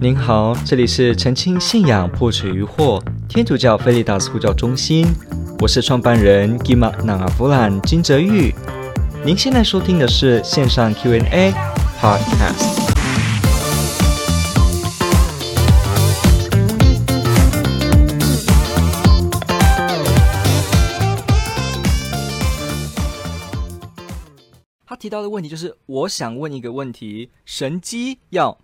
您好，这里是澄清信仰破除疑惑天主教菲利达斯呼叫中心，我是创办人吉玛纳阿弗兰金泽玉。您现在收听的是线上 Q&A Podcast。他提到的问题就是，我想问一个问题：神机要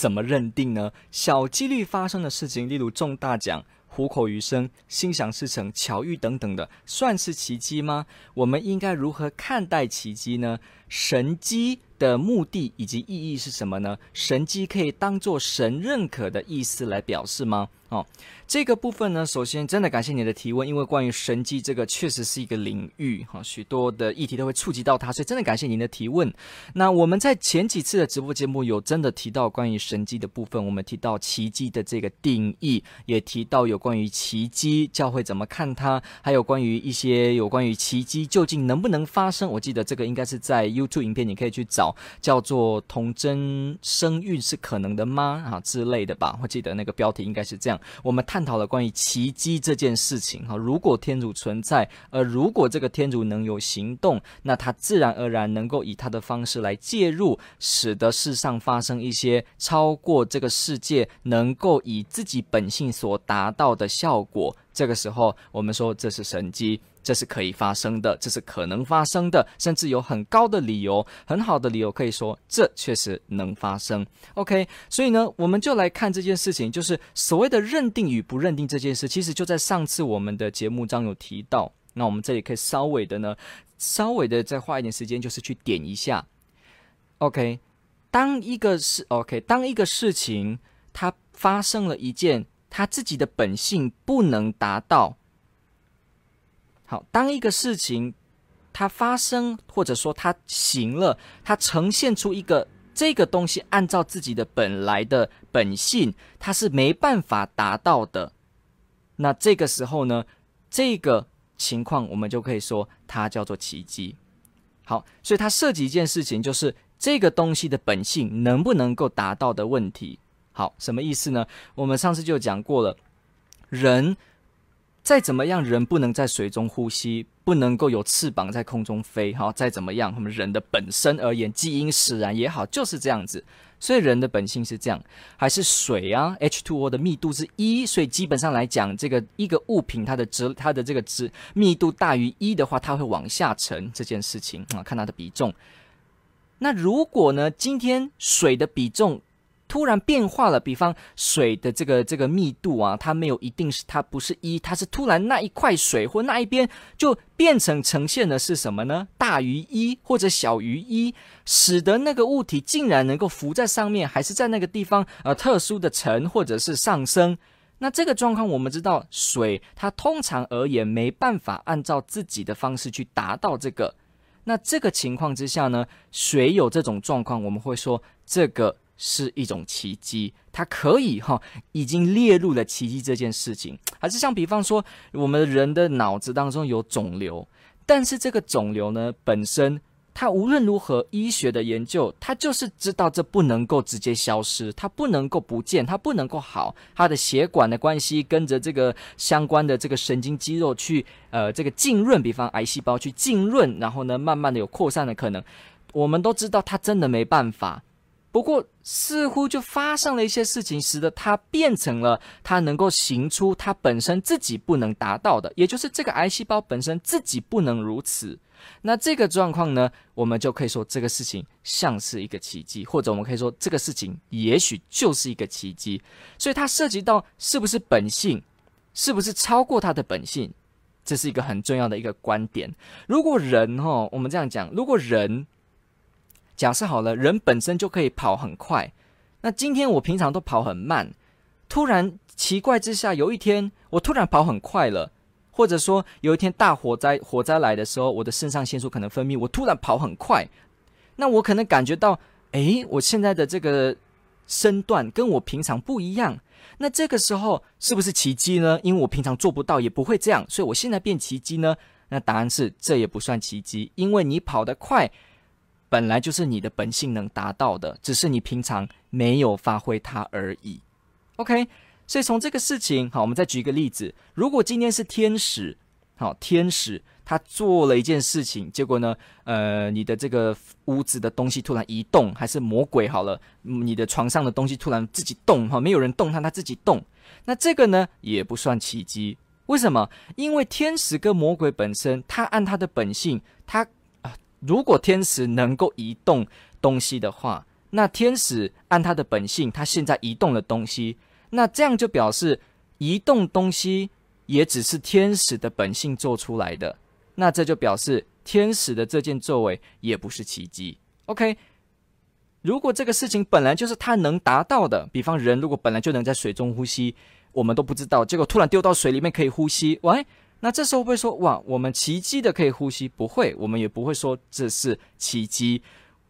怎么认定呢？小几率发生的事情，例如中大奖、虎口余生、心想事成、巧遇等等的，算是奇迹吗？我们应该如何看待奇迹呢？神迹的目的以及意义是什么呢？神迹可以当做神认可的意思来表示吗？哦，这个部分呢，首先真的感谢你的提问，因为关于神迹这个确实是一个领域，哈，许多的议题都会触及到它，所以真的感谢您的提问。那我们在前几次的直播节目有真的提到关于神迹的部分，我们提到奇迹的这个定义，也提到有关于奇迹教会怎么看它，还有关于一些有关于奇迹究竟能不能发生。我记得这个应该是在 YouTube 影片，你可以去找，叫做“童真生育是可能的吗”啊之类的吧。我记得那个标题应该是这样。我们探讨了关于奇迹这件事情哈，如果天主存在，而如果这个天主能有行动，那他自然而然能够以他的方式来介入，使得世上发生一些超过这个世界能够以自己本性所达到的效果。这个时候，我们说这是神迹。这是可以发生的，这是可能发生的，甚至有很高的理由，很好的理由可以说这确实能发生。OK，所以呢，我们就来看这件事情，就是所谓的认定与不认定这件事，其实就在上次我们的节目中有提到。那我们这里可以稍微的呢，稍微的再花一点时间，就是去点一下。OK，当一个事 OK，当一个事情它发生了一件它自己的本性不能达到。好，当一个事情它发生，或者说它行了，它呈现出一个这个东西按照自己的本来的本性，它是没办法达到的。那这个时候呢，这个情况我们就可以说它叫做奇迹。好，所以它涉及一件事情，就是这个东西的本性能不能够达到的问题。好，什么意思呢？我们上次就讲过了，人。再怎么样，人不能在水中呼吸，不能够有翅膀在空中飞。好，再怎么样，我们人的本身而言，基因使然也好，就是这样子。所以人的本性是这样，还是水啊？H2O 的密度是一，所以基本上来讲，这个一个物品它的质，它的这个质密度大于一的话，它会往下沉。这件事情啊，看它的比重。那如果呢，今天水的比重，突然变化了，比方水的这个这个密度啊，它没有一定是它不是一，它是突然那一块水或那一边就变成呈现的是什么呢？大于一或者小于一，使得那个物体竟然能够浮在上面，还是在那个地方呃特殊的沉或者是上升。那这个状况我们知道，水它通常而言没办法按照自己的方式去达到这个。那这个情况之下呢，水有这种状况，我们会说这个。是一种奇迹，它可以哈，已经列入了奇迹这件事情。还是像比方说，我们人的脑子当中有肿瘤，但是这个肿瘤呢，本身它无论如何，医学的研究，它就是知道这不能够直接消失，它不能够不见，它不能够好，它的血管的关系跟着这个相关的这个神经肌肉去呃这个浸润，比方癌细胞去浸润，然后呢，慢慢的有扩散的可能。我们都知道，它真的没办法。不过，似乎就发生了一些事情，使得它变成了它能够行出它本身自己不能达到的，也就是这个癌细胞本身自己不能如此。那这个状况呢，我们就可以说这个事情像是一个奇迹，或者我们可以说这个事情也许就是一个奇迹。所以它涉及到是不是本性，是不是超过它的本性，这是一个很重要的一个观点。如果人哈，我们这样讲，如果人。假设好了，人本身就可以跑很快。那今天我平常都跑很慢，突然奇怪之下，有一天我突然跑很快了，或者说有一天大火灾火灾来的时候，我的肾上腺素可能分泌，我突然跑很快，那我可能感觉到，诶，我现在的这个身段跟我平常不一样。那这个时候是不是奇迹呢？因为我平常做不到，也不会这样，所以我现在变奇迹呢？那答案是这也不算奇迹，因为你跑得快。本来就是你的本性能达到的，只是你平常没有发挥它而已。OK，所以从这个事情，好，我们再举一个例子，如果今天是天使，好，天使。他做了一件事情，结果呢，呃，你的这个屋子的东西突然移动，还是魔鬼好了，你的床上的东西突然自己动，哈，没有人动它，它自己动，那这个呢也不算奇迹。为什么？因为天使跟魔鬼本身，他按他的本性，他，如果天使能够移动东西的话，那天使按他的本性，他现在移动了东西，那这样就表示移动东西也只是天使的本性做出来的。那这就表示天使的这件作为也不是奇迹。OK，如果这个事情本来就是他能达到的，比方人如果本来就能在水中呼吸，我们都不知道，结果突然丢到水里面可以呼吸，喂，那这时候会说哇，我们奇迹的可以呼吸？不会，我们也不会说这是奇迹，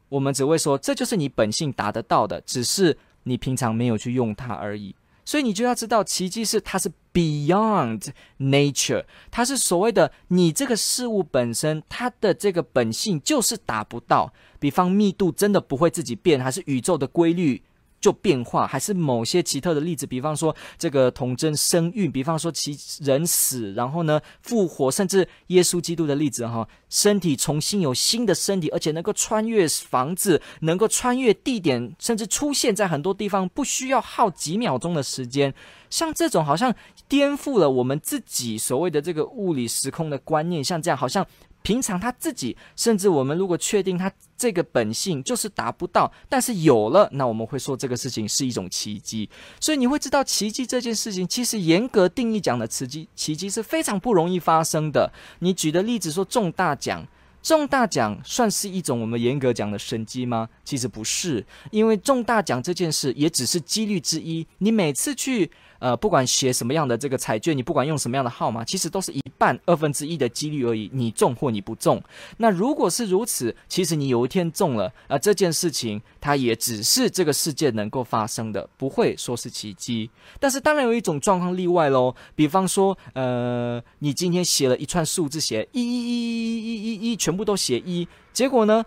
我们只会说这就是你本性达得到的，只是你平常没有去用它而已。所以你就要知道，奇迹是它是 beyond nature，它是所谓的你这个事物本身，它的这个本性就是达不到。比方密度真的不会自己变，还是宇宙的规律？就变化，还是某些奇特的例子，比方说这个童贞生育，比方说其人死，然后呢复活，甚至耶稣基督的例子哈，身体重新有新的身体，而且能够穿越房子，能够穿越地点，甚至出现在很多地方，不需要耗几秒钟的时间。像这种好像颠覆了我们自己所谓的这个物理时空的观念，像这样好像。平常他自己，甚至我们如果确定他这个本性就是达不到，但是有了，那我们会说这个事情是一种奇迹。所以你会知道，奇迹这件事情其实严格定义讲的奇迹，奇迹是非常不容易发生的。你举的例子说中大奖，中大奖算是一种我们严格讲的神迹吗？其实不是，因为中大奖这件事也只是几率之一。你每次去。呃，不管写什么样的这个彩券，你不管用什么样的号码，其实都是一半二分之一的几率而已，你中或你不中。那如果是如此，其实你有一天中了，啊、呃，这件事情它也只是这个世界能够发生的，不会说是奇迹。但是当然有一种状况例外喽，比方说，呃，你今天写了一串数字，写一一一一一一一，全部都写一，结果呢？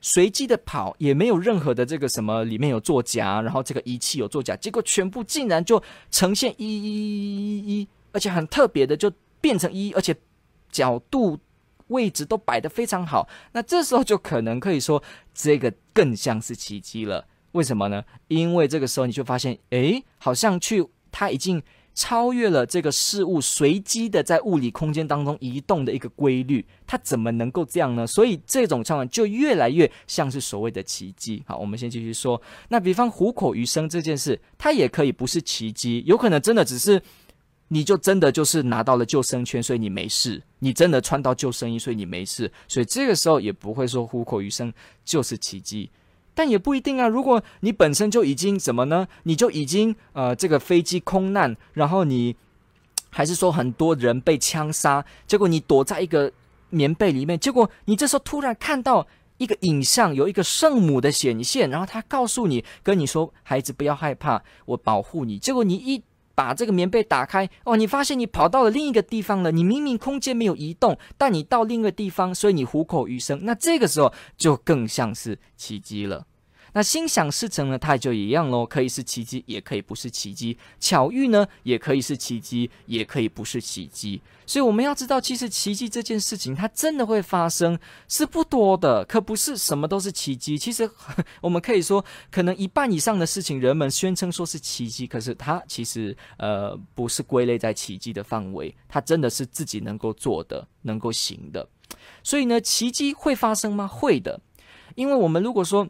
随机的跑，也没有任何的这个什么里面有作假，然后这个仪器有作假，结果全部竟然就呈现一一一一一，而且很特别的就变成一，而且角度位置都摆得非常好。那这时候就可能可以说这个更像是奇迹了。为什么呢？因为这个时候你就发现，诶，好像去它已经。超越了这个事物随机的在物理空间当中移动的一个规律，它怎么能够这样呢？所以这种状况就越来越像是所谓的奇迹。好，我们先继续说。那比方虎口余生这件事，它也可以不是奇迹，有可能真的只是你就真的就是拿到了救生圈，所以你没事；你真的穿到救生衣，所以你没事。所以这个时候也不会说虎口余生就是奇迹。但也不一定啊。如果你本身就已经怎么呢？你就已经呃，这个飞机空难，然后你还是说很多人被枪杀，结果你躲在一个棉被里面，结果你这时候突然看到一个影像，有一个圣母的显现，然后他告诉你，跟你说：“孩子，不要害怕，我保护你。”结果你一把这个棉被打开，哦，你发现你跑到了另一个地方了。你明明空间没有移动，但你到另一个地方，所以你虎口余生。那这个时候就更像是奇迹了。那心想事成呢？它也就一样喽，可以是奇迹，也可以不是奇迹。巧遇呢，也可以是奇迹，也可以不是奇迹。所以我们要知道，其实奇迹这件事情，它真的会发生，是不多的，可不是什么都是奇迹。其实我们可以说，可能一半以上的事情，人们宣称说是奇迹，可是它其实呃不是归类在奇迹的范围，它真的是自己能够做的，能够行的。所以呢，奇迹会发生吗？会的，因为我们如果说。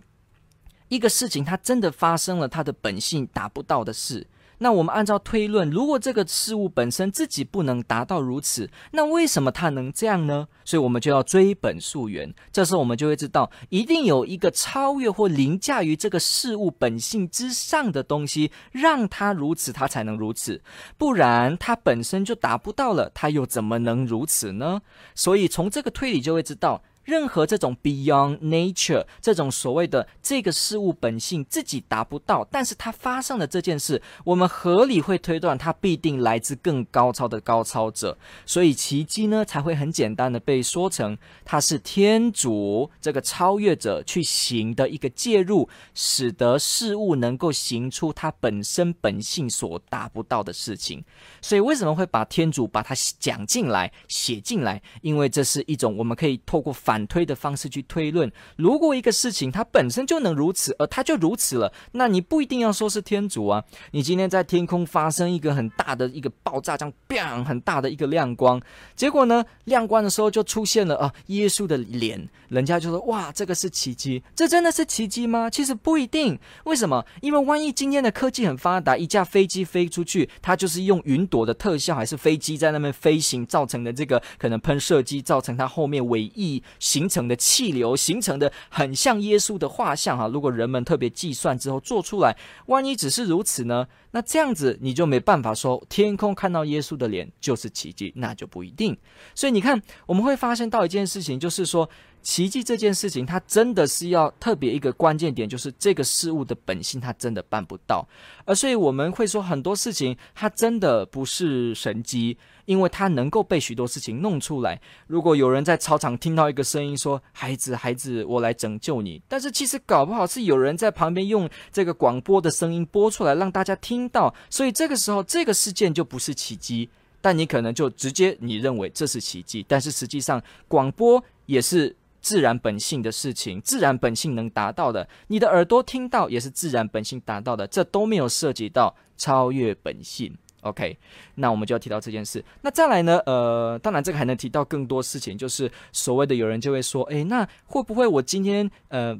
一个事情，它真的发生了，它的本性达不到的事。那我们按照推论，如果这个事物本身自己不能达到如此，那为什么它能这样呢？所以我们就要追本溯源。这时候我们就会知道，一定有一个超越或凌驾于这个事物本性之上的东西，让它如此，它才能如此。不然它本身就达不到了，它又怎么能如此呢？所以从这个推理就会知道。任何这种 beyond nature 这种所谓的这个事物本性自己达不到，但是它发生的这件事，我们合理会推断它必定来自更高超的高超者，所以奇迹呢才会很简单的被说成它是天主这个超越者去行的一个介入，使得事物能够行出它本身本性所达不到的事情。所以为什么会把天主把它讲进来写进来？因为这是一种我们可以透过反反推的方式去推论，如果一个事情它本身就能如此，而它就如此了，那你不一定要说是天主啊。你今天在天空发生一个很大的一个爆炸，这样砰很大的一个亮光，结果呢，亮光的时候就出现了啊耶稣的脸，人家就说哇，这个是奇迹，这真的是奇迹吗？其实不一定，为什么？因为万一今天的科技很发达，一架飞机飞出去，它就是用云朵的特效，还是飞机在那边飞行造成的这个可能喷射机造成它后面尾翼形成的气流形成的很像耶稣的画像哈。如果人们特别计算之后做出来，万一只是如此呢？那这样子你就没办法说天空看到耶稣的脸就是奇迹，那就不一定。所以你看，我们会发现到一件事情，就是说奇迹这件事情，它真的是要特别一个关键点，就是这个事物的本性，它真的办不到。而所以我们会说很多事情，它真的不是神迹。因为它能够被许多事情弄出来。如果有人在操场听到一个声音说：“孩子，孩子，我来拯救你。”但是其实搞不好是有人在旁边用这个广播的声音播出来让大家听到，所以这个时候这个事件就不是奇迹。但你可能就直接你认为这是奇迹，但是实际上广播也是自然本性的事情，自然本性能达到的，你的耳朵听到也是自然本性达到的，这都没有涉及到超越本性。OK，那我们就要提到这件事。那再来呢？呃，当然这个还能提到更多事情，就是所谓的有人就会说，诶，那会不会我今天呃，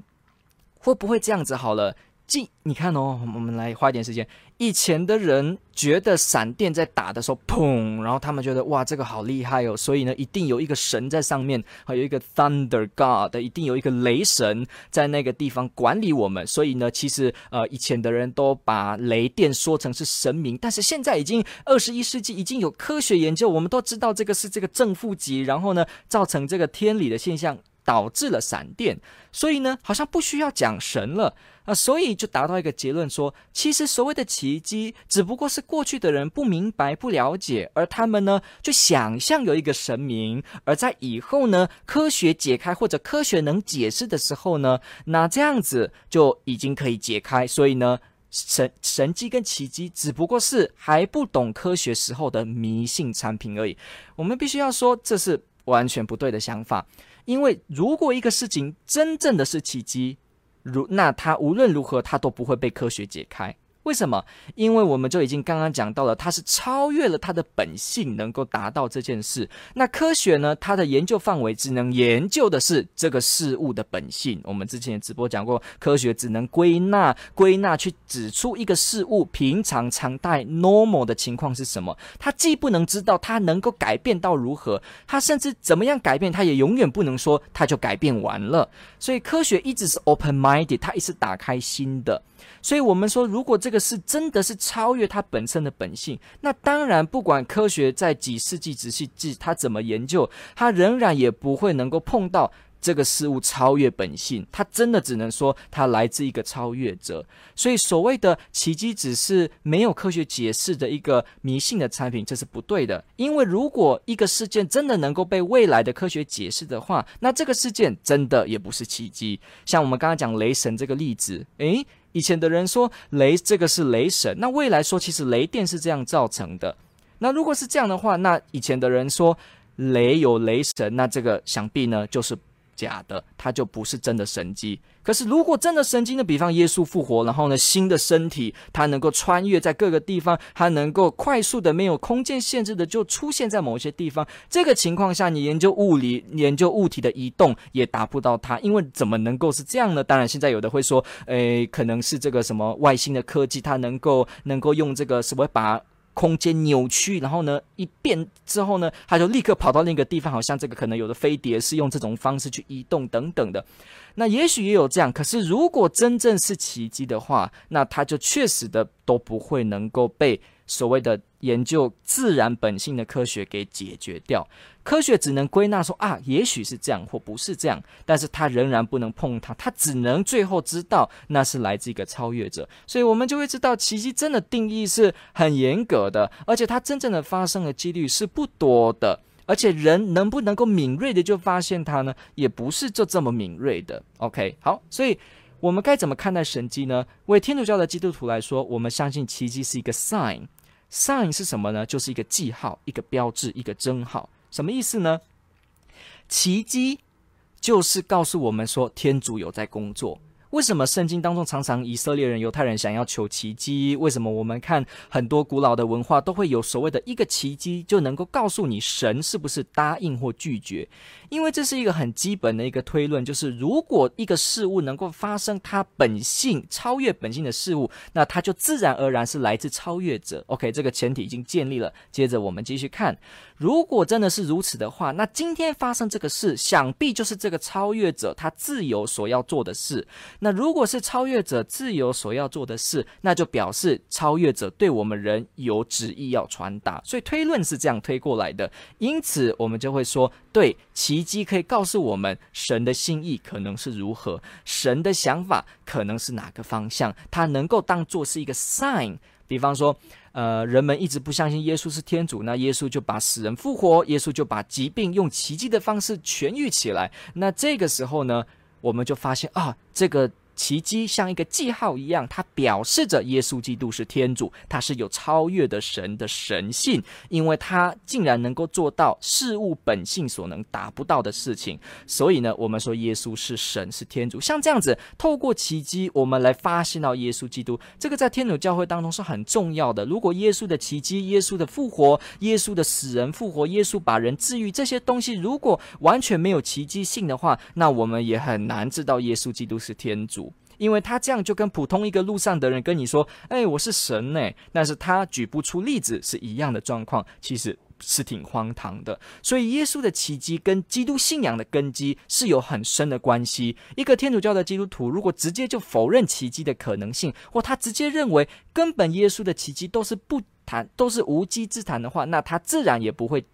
会不会这样子好了？即你看哦，我们来花一点时间。以前的人觉得闪电在打的时候，砰，然后他们觉得哇，这个好厉害哦，所以呢，一定有一个神在上面，还有一个 Thunder God，一定有一个雷神在那个地方管理我们。所以呢，其实呃，以前的人都把雷电说成是神明，但是现在已经二十一世纪，已经有科学研究，我们都知道这个是这个正负极，然后呢，造成这个天理的现象。导致了闪电，所以呢，好像不需要讲神了啊，所以就达到一个结论说，其实所谓的奇迹，只不过是过去的人不明白、不了解，而他们呢，就想象有一个神明，而在以后呢，科学解开或者科学能解释的时候呢，那这样子就已经可以解开，所以呢，神神迹跟奇迹只不过是还不懂科学时候的迷信产品而已。我们必须要说，这是完全不对的想法。因为如果一个事情真正的是奇迹，如那它无论如何它都不会被科学解开。为什么？因为我们就已经刚刚讲到了，它是超越了它的本性，能够达到这件事。那科学呢？它的研究范围只能研究的是这个事物的本性。我们之前直播讲过，科学只能归纳归纳去指出一个事物平常常态 normal 的情况是什么。它既不能知道它能够改变到如何，它甚至怎么样改变，它也永远不能说它就改变完了。所以科学一直是 open minded，它一直打开心的。所以，我们说，如果这个是真的是超越它本身的本性，那当然，不管科学在几世纪、几世纪，它怎么研究，它仍然也不会能够碰到这个事物超越本性。它真的只能说它来自一个超越者。所以，所谓的奇迹只是没有科学解释的一个迷信的产品，这是不对的。因为如果一个事件真的能够被未来的科学解释的话，那这个事件真的也不是奇迹。像我们刚刚讲雷神这个例子，诶。以前的人说雷这个是雷神，那未来说其实雷电是这样造成的。那如果是这样的话，那以前的人说雷有雷神，那这个想必呢就是。假的，它就不是真的神迹。可是，如果真的神迹呢？比方耶稣复活，然后呢，新的身体，它能够穿越在各个地方，它能够快速的、没有空间限制的就出现在某些地方。这个情况下，你研究物理、研究物体的移动也达不到它，因为怎么能够是这样呢？当然，现在有的会说，诶，可能是这个什么外星的科技，它能够能够用这个什么把。空间扭曲，然后呢，一变之后呢，他就立刻跑到另一个地方，好像这个可能有的飞碟是用这种方式去移动等等的。那也许也有这样，可是如果真正是奇迹的话，那它就确实的都不会能够被所谓的研究自然本性的科学给解决掉。科学只能归纳说啊，也许是这样或不是这样，但是它仍然不能碰它，它只能最后知道那是来自一个超越者。所以我们就会知道，奇迹真的定义是很严格的，而且它真正的发生的几率是不多的。而且人能不能够敏锐的就发现它呢？也不是就这么敏锐的。OK，好，所以我们该怎么看待神迹呢？为天主教的基督徒来说，我们相信奇迹是一个 sign。Sign 是什么呢？就是一个记号、一个标志、一个征号。什么意思呢？奇迹就是告诉我们说，天主有在工作。为什么圣经当中常常以色列人、犹太人想要求奇迹？为什么我们看很多古老的文化都会有所谓的一个奇迹，就能够告诉你神是不是答应或拒绝？因为这是一个很基本的一个推论，就是如果一个事物能够发生它本性超越本性的事物，那它就自然而然是来自超越者。OK，这个前提已经建立了。接着我们继续看，如果真的是如此的话，那今天发生这个事，想必就是这个超越者他自由所要做的事。那如果是超越者自由所要做的事，那就表示超越者对我们人有旨意要传达，所以推论是这样推过来的。因此，我们就会说，对，奇迹可以告诉我们神的心意可能是如何，神的想法可能是哪个方向，它能够当做是一个 sign。比方说，呃，人们一直不相信耶稣是天主，那耶稣就把死人复活，耶稣就把疾病用奇迹的方式痊愈起来。那这个时候呢，我们就发现啊，这个。奇迹像一个记号一样，它表示着耶稣基督是天主，他是有超越的神的神性，因为他竟然能够做到事物本性所能达不到的事情。所以呢，我们说耶稣是神，是天主。像这样子，透过奇迹，我们来发现到耶稣基督，这个在天主教会当中是很重要的。如果耶稣的奇迹、耶稣的复活、耶稣的死人复活、耶稣把人治愈这些东西，如果完全没有奇迹性的话，那我们也很难知道耶稣基督是天主。因为他这样就跟普通一个路上的人跟你说：“哎，我是神呢。”但是他举不出例子，是一样的状况，其实是挺荒唐的。所以耶稣的奇迹跟基督信仰的根基是有很深的关系。一个天主教的基督徒如果直接就否认奇迹的可能性，或他直接认为根本耶稣的奇迹都是不谈，都是无稽之谈的话，那他自然也不会。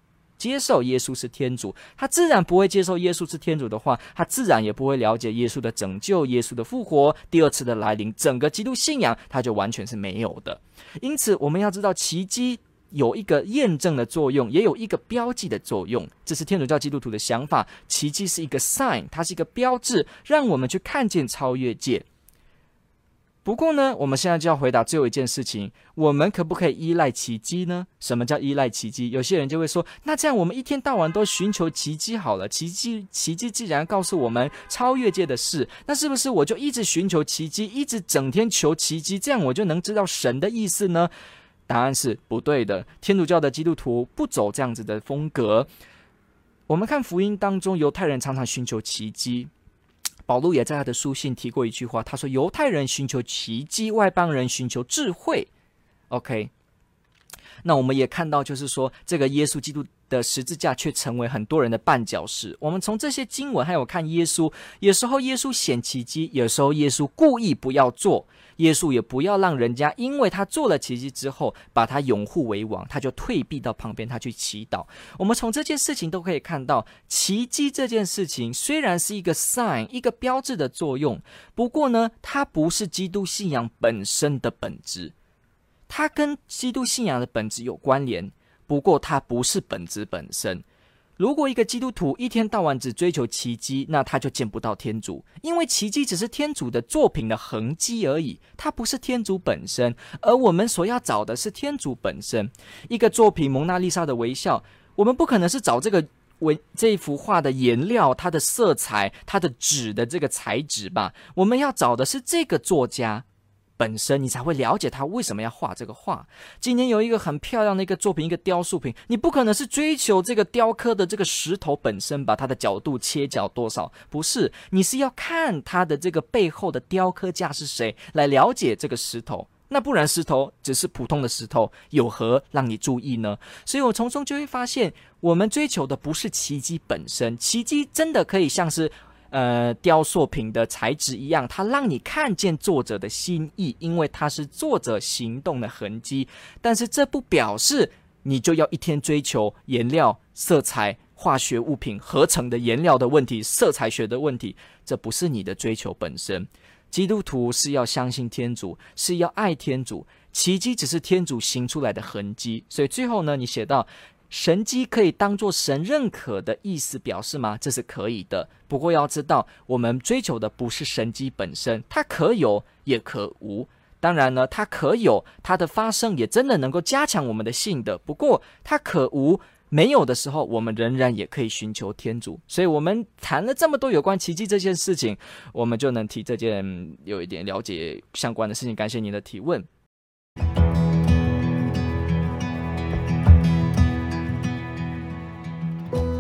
接受耶稣是天主，他自然不会接受耶稣是天主的话，他自然也不会了解耶稣的拯救、耶稣的复活、第二次的来临，整个基督信仰他就完全是没有的。因此，我们要知道奇迹有一个验证的作用，也有一个标记的作用，这是天主教基督徒的想法。奇迹是一个 sign，它是一个标志，让我们去看见超越界。不过呢，我们现在就要回答最后一件事情：我们可不可以依赖奇迹呢？什么叫依赖奇迹？有些人就会说，那这样我们一天到晚都寻求奇迹好了。奇迹，奇迹既然告诉我们超越界的事，那是不是我就一直寻求奇迹，一直整天求奇迹，这样我就能知道神的意思呢？答案是不对的。天主教的基督徒不走这样子的风格。我们看福音当中，犹太人常常寻求奇迹。保罗也在他的书信提过一句话，他说：“犹太人寻求奇迹，外邦人寻求智慧。” OK，那我们也看到，就是说，这个耶稣基督的十字架却成为很多人的绊脚石。我们从这些经文还有看耶稣，有时候耶稣显奇迹，有时候耶稣故意不要做。耶稣也不要让人家因为他做了奇迹之后，把他拥护为王，他就退避到旁边，他去祈祷。我们从这件事情都可以看到，奇迹这件事情虽然是一个 sign，一个标志的作用，不过呢，它不是基督信仰本身的本质。它跟基督信仰的本质有关联，不过它不是本质本身。如果一个基督徒一天到晚只追求奇迹，那他就见不到天主，因为奇迹只是天主的作品的痕迹而已，它不是天主本身。而我们所要找的是天主本身。一个作品《蒙娜丽莎》的微笑，我们不可能是找这个文这幅画的颜料、它的色彩、它的纸的这个材质吧？我们要找的是这个作家。本身你才会了解他为什么要画这个画。今天有一个很漂亮的一个作品，一个雕塑品，你不可能是追求这个雕刻的这个石头本身吧？它的角度切角多少？不是，你是要看它的这个背后的雕刻家是谁，来了解这个石头。那不然石头只是普通的石头，有何让你注意呢？所以我从中就会发现，我们追求的不是奇迹本身，奇迹真的可以像是。呃雕塑品的材质一样，它让你看见作者的心意，因为它是作者行动的痕迹。但是这不表示你就要一天追求颜料、色彩、化学物品合成的颜料的问题、色彩学的问题，这不是你的追求本身。基督徒是要相信天主，是要爱天主，奇迹只是天主行出来的痕迹。所以最后呢，你写到神迹可以当做神认可的意思表示吗？这是可以的。不过要知道，我们追求的不是神迹本身，它可有也可无。当然呢，它可有，它的发生也真的能够加强我们的信的。不过它可无。没有的时候，我们仍然也可以寻求天主。所以，我们谈了这么多有关奇迹这件事情，我们就能提这件有一点了解相关的事情。感谢您的提问。